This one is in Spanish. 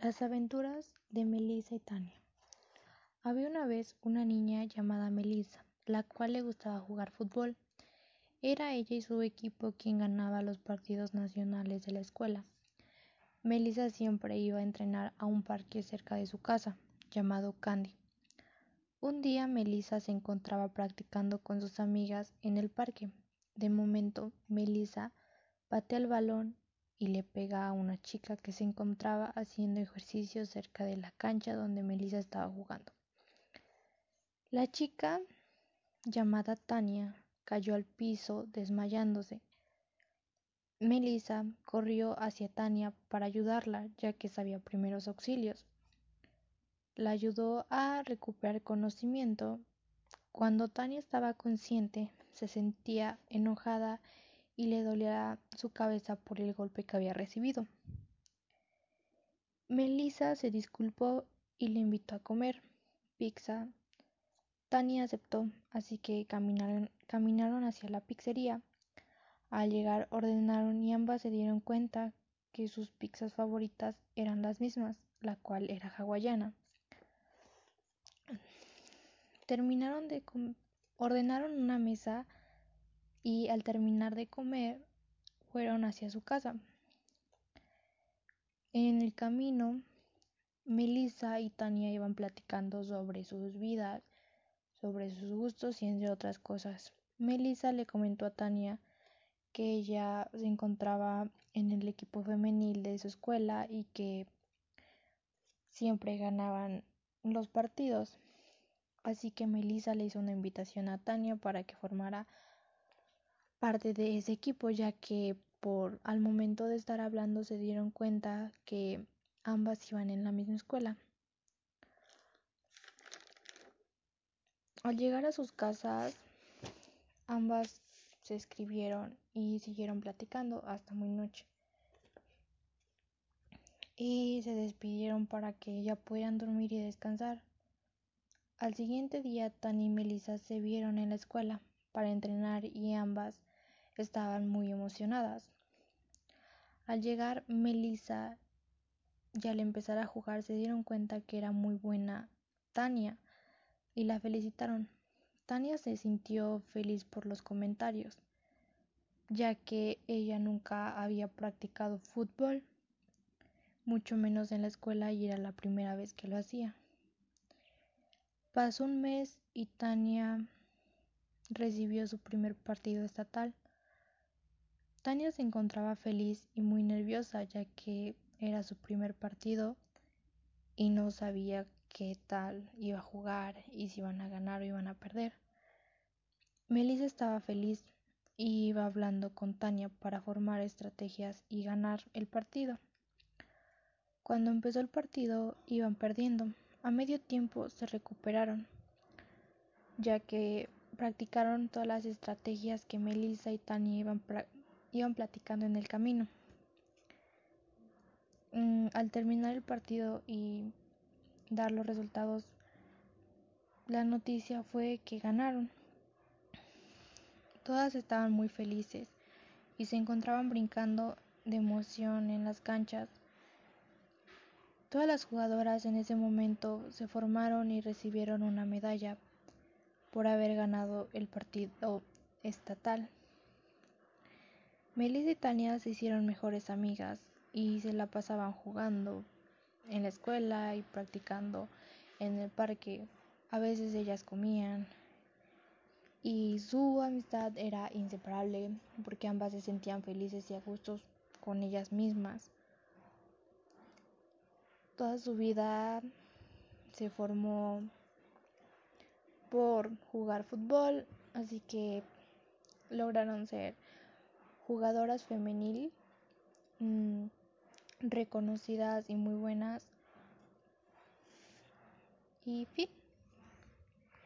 Las aventuras de Melissa y Tania. Había una vez una niña llamada Melissa, la cual le gustaba jugar fútbol. Era ella y su equipo quien ganaba los partidos nacionales de la escuela. Melissa siempre iba a entrenar a un parque cerca de su casa, llamado Candy. Un día Melissa se encontraba practicando con sus amigas en el parque. De momento, Melissa patea el balón y le pega a una chica que se encontraba haciendo ejercicio cerca de la cancha donde Melissa estaba jugando. La chica, llamada Tania, cayó al piso desmayándose. Melissa corrió hacia Tania para ayudarla, ya que sabía primeros auxilios. La ayudó a recuperar conocimiento. Cuando Tania estaba consciente, se sentía enojada y le dolía su cabeza por el golpe que había recibido. Melissa se disculpó y le invitó a comer pizza. Tania aceptó, así que caminaron, caminaron hacia la pizzería. Al llegar ordenaron y ambas se dieron cuenta que sus pizzas favoritas eran las mismas, la cual era hawaiana. Terminaron de ordenaron una mesa y al terminar de comer fueron hacia su casa. En el camino, Melissa y Tania iban platicando sobre sus vidas, sobre sus gustos y entre otras cosas. Melissa le comentó a Tania que ella se encontraba en el equipo femenil de su escuela y que siempre ganaban los partidos. Así que Melissa le hizo una invitación a Tania para que formara parte de ese equipo, ya que por al momento de estar hablando se dieron cuenta que ambas iban en la misma escuela. Al llegar a sus casas, ambas se escribieron y siguieron platicando hasta muy noche. Y se despidieron para que ya pudieran dormir y descansar. Al siguiente día, Tani y Melissa se vieron en la escuela para entrenar y ambas estaban muy emocionadas. Al llegar Melissa y al empezar a jugar se dieron cuenta que era muy buena Tania y la felicitaron. Tania se sintió feliz por los comentarios, ya que ella nunca había practicado fútbol, mucho menos en la escuela y era la primera vez que lo hacía. Pasó un mes y Tania recibió su primer partido estatal. Tania se encontraba feliz y muy nerviosa ya que era su primer partido y no sabía qué tal iba a jugar y si iban a ganar o iban a perder. Melissa estaba feliz y iba hablando con Tania para formar estrategias y ganar el partido. Cuando empezó el partido iban perdiendo. A medio tiempo se recuperaron, ya que practicaron todas las estrategias que Melissa y Tania iban iban platicando en el camino. Mm, al terminar el partido y dar los resultados, la noticia fue que ganaron. Todas estaban muy felices y se encontraban brincando de emoción en las canchas. Todas las jugadoras en ese momento se formaron y recibieron una medalla por haber ganado el partido estatal. Melissa y Tania se hicieron mejores amigas y se la pasaban jugando en la escuela y practicando en el parque. A veces ellas comían y su amistad era inseparable porque ambas se sentían felices y a gustos con ellas mismas. Toda su vida se formó por jugar fútbol, así que lograron ser jugadoras femenil mm, reconocidas y muy buenas. Y fin.